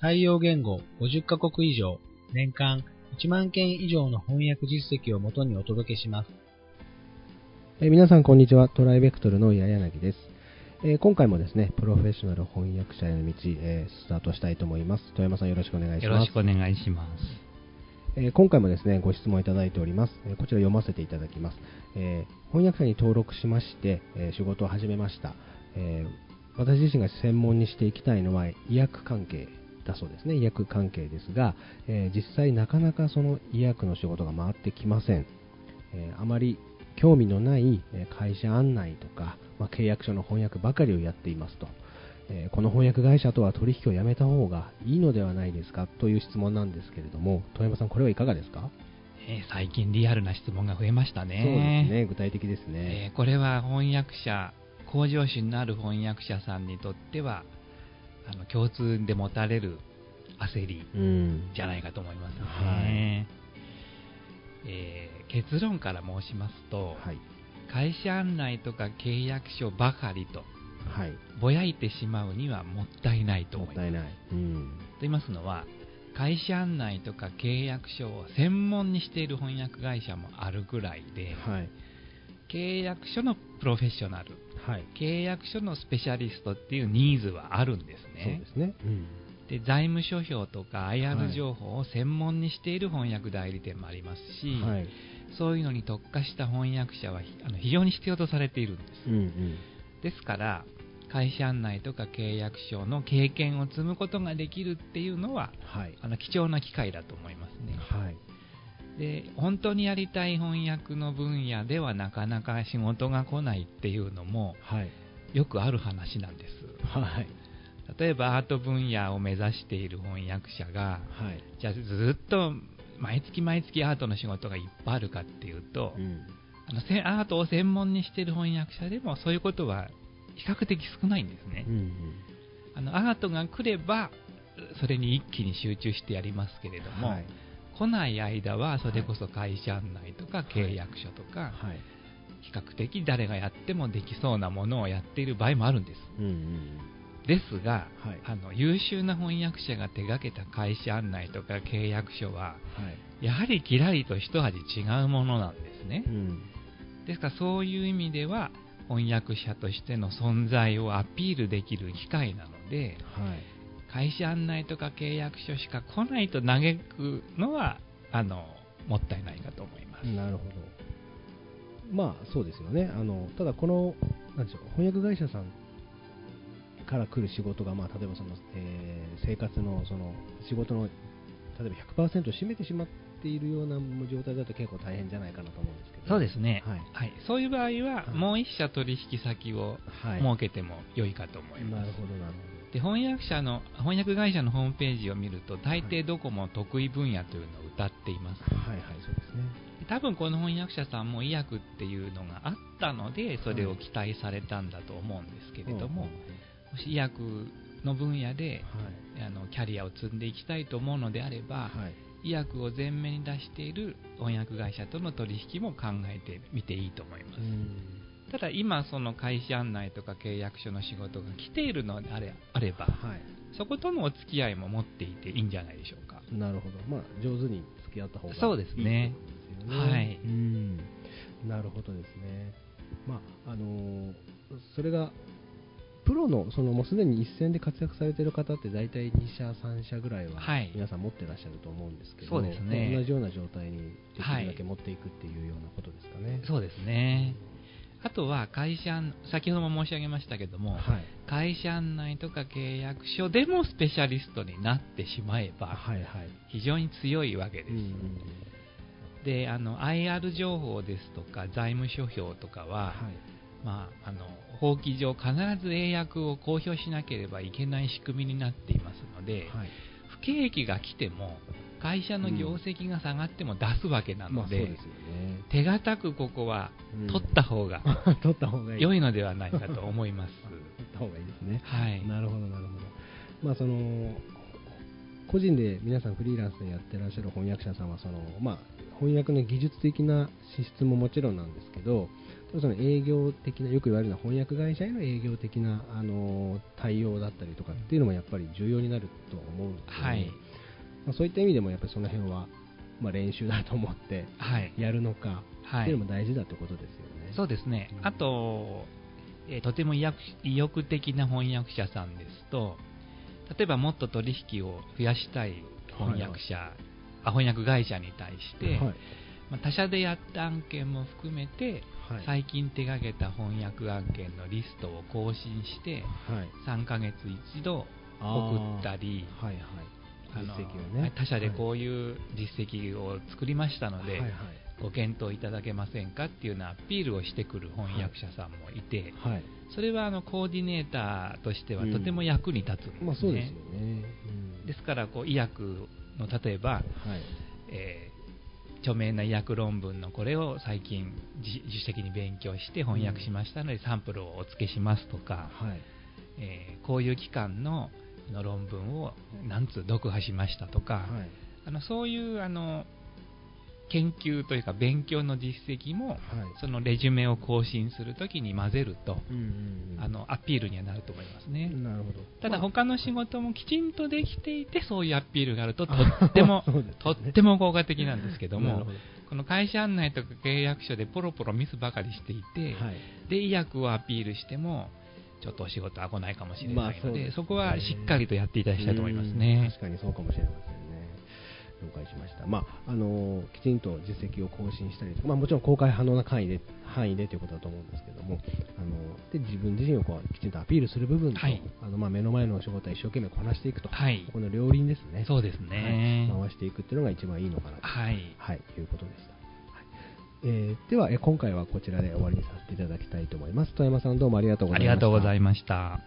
対応言語50カ国以上、年間1万件以上の翻訳実績をもとにお届けします。え皆さんこんにちは。トライベクトルの矢柳です。えー、今回もですね、プロフェッショナル翻訳者への道、えー、スタートしたいと思います。富山さんよろしくお願いします。よろしくお願いします。え今回もですね、ご質問いただいております。えこちら読ませていただきます。え翻訳者に登録しまして、え仕事を始めました。え私自身が専門にしていきたいのは医薬関係だそうですね、医薬関係ですが、え実際なかなかその医薬の仕事が回ってきません。えあまり興味のない会社案内とか、まあ、契約書の翻訳ばかりをやっていますと。えこの翻訳会社とは取引をやめた方がいいのではないですか？という質問なんですけれども、富山さん、これはいかがですか、えー、最近リアルな質問が増えましたね。そうですね、具体的ですね。えー、これは翻訳者、向上心のある翻訳者さんにとっては、あの共通で持たれる焦りじゃないかと思いますね。うんはい、えー、結論から申しますと、はい、会社案内とか契約書ばかりとはい、ぼやいてしまうにはもったいないと思います。もったいない。うん、と言いますのは、会社案内とか契約書を専門にしている翻訳会社もあるぐらいで、はい、契約書のプロフェッショナル、はい、契約書のスペシャリストっていうニーズはあるんですね。そうですね、うん、で財務諸表とか IR 情報を専門にしている翻訳代理店もありますし、はい、そういうのに特化した翻訳者はあの非常に必要とされているんです。うんうん。ですから、会社案内とか契約書の経験を積むことができるっていうのは、はい、あの貴重な機会だと思いますね。はい、で本当にやりたい翻訳の分野ではなかなか仕事が来ないっていうのも、はい、よくある話なんです。はい、例えばアート分野を目指している翻訳者が、はい、じゃあずっと毎月毎月アートの仕事がいっぱいあるかっていうと、うん。あのアートを専門にしている翻訳者でもそういうことは比較的少ないんですね。うんうん、あのアートが来ればそれに一気に集中してやりますけれども、はい、来ない間はそれこそ会社案内とか契約書とか、はい、比較的誰がやってもできそうなものをやっている場合もあるんです。うんうんですが、はい、あの優秀な翻訳者が手がけた会社案内とか契約書は、はい、やはりきらりと一味違うものなんですね。うん、ですからそういう意味では翻訳者としての存在をアピールできる機会なので、はい、会社案内とか契約書しか来ないと嘆くのはあのもったいないかと思います。なるほどまあそうですよね。あのただこのなんでしょう翻訳会社さんから来る仕事が、まあ、例えばその、えー、生活のその仕事の例えば100%占めてしまっているような状態だと結構大変じゃないかなと思うんですけど。そうですね、はい、はい、そういう場合は、もう1社取引先を設けても良いかと思います。なるほどなるほどで翻訳者の翻訳会社のホームページを見ると大抵どこも得意分野というのを歌っています、はい、はいはいそうですね。多分この翻訳者さんも医薬っていうのがあったのでそれを期待されたんだと思うんですけれども、はい、もし医薬の分野で、はい、あのキャリアを積んでいきたいと思うのであれば、はい、医薬を前面に出している翻訳会社との取引も考えてみていいと思います。ただ今、その会社案内とか契約書の仕事が来ているのであれあれば、はい、そことのお付き合いも持っていていいんじゃないでしょうか。なるほど、まあ、上手に付き合った方がいいそうですね。すねはい、うんなるほどですね。まああのー、それがプロのそのもうすでに一線で活躍されている方って大体2社、3社ぐらいは皆さん持ってらっしゃると思うんですけど、はい、ね、同じような状態にできるだけ持っていくっていうようなことですかね。はい、そうですね。あとは会社、先ほども申し上げましたけども、はい、会社案内とか契約書でもスペシャリストになってしまえば、非常に強いわけです。であの IR 情報ですとか財務諸表とかは、まあ、あの法規上必ず英訳を公表しなければいけない仕組みになっていますので、はい、不不景気が来ても、会社の業績が下がっても出すわけなので、うんまあでね、手堅くここは取った方が、うん、取った方が 良いのではないかと思います。取った方がいいですね。はい。なるほど、なるほど。まあ、その、個人で皆さんフリーランスでやってらっしゃる翻訳者さんはその、まあ、翻訳の技術的な資質ももちろんなんですけどその営業的なよく言われるのは翻訳会社への営業的なあの対応だったりとかっていうのもやっぱり重要になると思うので、はい、まあ、そういった意味でもやっぱりその辺は、まあ、練習だと思ってやるのか、はい、っていうのも大事だってことですよね。そうですね、あと、えー、とても意欲的な翻訳者さんですと例えばもっと取引を増やしたい翻訳者、はいはい、あ翻訳会社に対して、はい、まあ、他社でやった案件も含めて、はい、最近手がけた翻訳案件のリストを更新して、はい、3ヶ月一度送ったり、はいはいあのね、他社でこういう実績を作りましたので、はい。はい、ご検討いただけませんかっていうようなアピールをしてくる翻訳者さんもいて、はい、それはあのコーディネーターとしてはとても役に立つんですね。うんまあ、そうですよね、うん、ですからこう医薬の例えば、はい。えー、著名な医薬論文のこれを最近自主的に勉強して翻訳しましたので、サンプルをお付けしますとか、はい。えー、こういう機関のの論文を何通読破しましたとか、はい、あのそういうあの研究というか勉強の実績も、はい、そのレジュメを更新するときに混ぜると、うんうんうん、あのアピールにはなると思いますね。なるほど。ただ他の仕事もきちんとできていてそういうアピールがあるととっても、ね、とっても効果的なんですけどもこの会社案内とか契約書でポロポロミスばかりしていて、はい、で医薬をアピールしてもちょっとお仕事は来ないかもしれないのでまあそでね、そこはしっかりとやっていただきたいと思いますね。確かにそうかもしれません了解しました、まああのきちんと実績を更新したりとか、まあ、もちろん公開可能な範囲で範囲でということだと思うんですけども、あので自分自身をこうきちんとアピールする部分と、はい、あのまあ、目の前の仕事は一生懸命こなしていくと、はい、この両輪ですね、そうですね、はい、回していくっていうのが一番いいのかなと、はい。はい、いうことでした。えー、では、え今回はこちらで終わりにさせていただきたいと思います。富山さんどうもありがとうございました。ありがとうございました。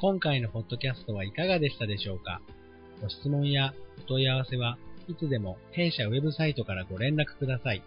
今回のポッドキャストはいかがでしたでしょうか？ご質問やお問い合わせはいつでも弊社ウェブサイトからご連絡ください。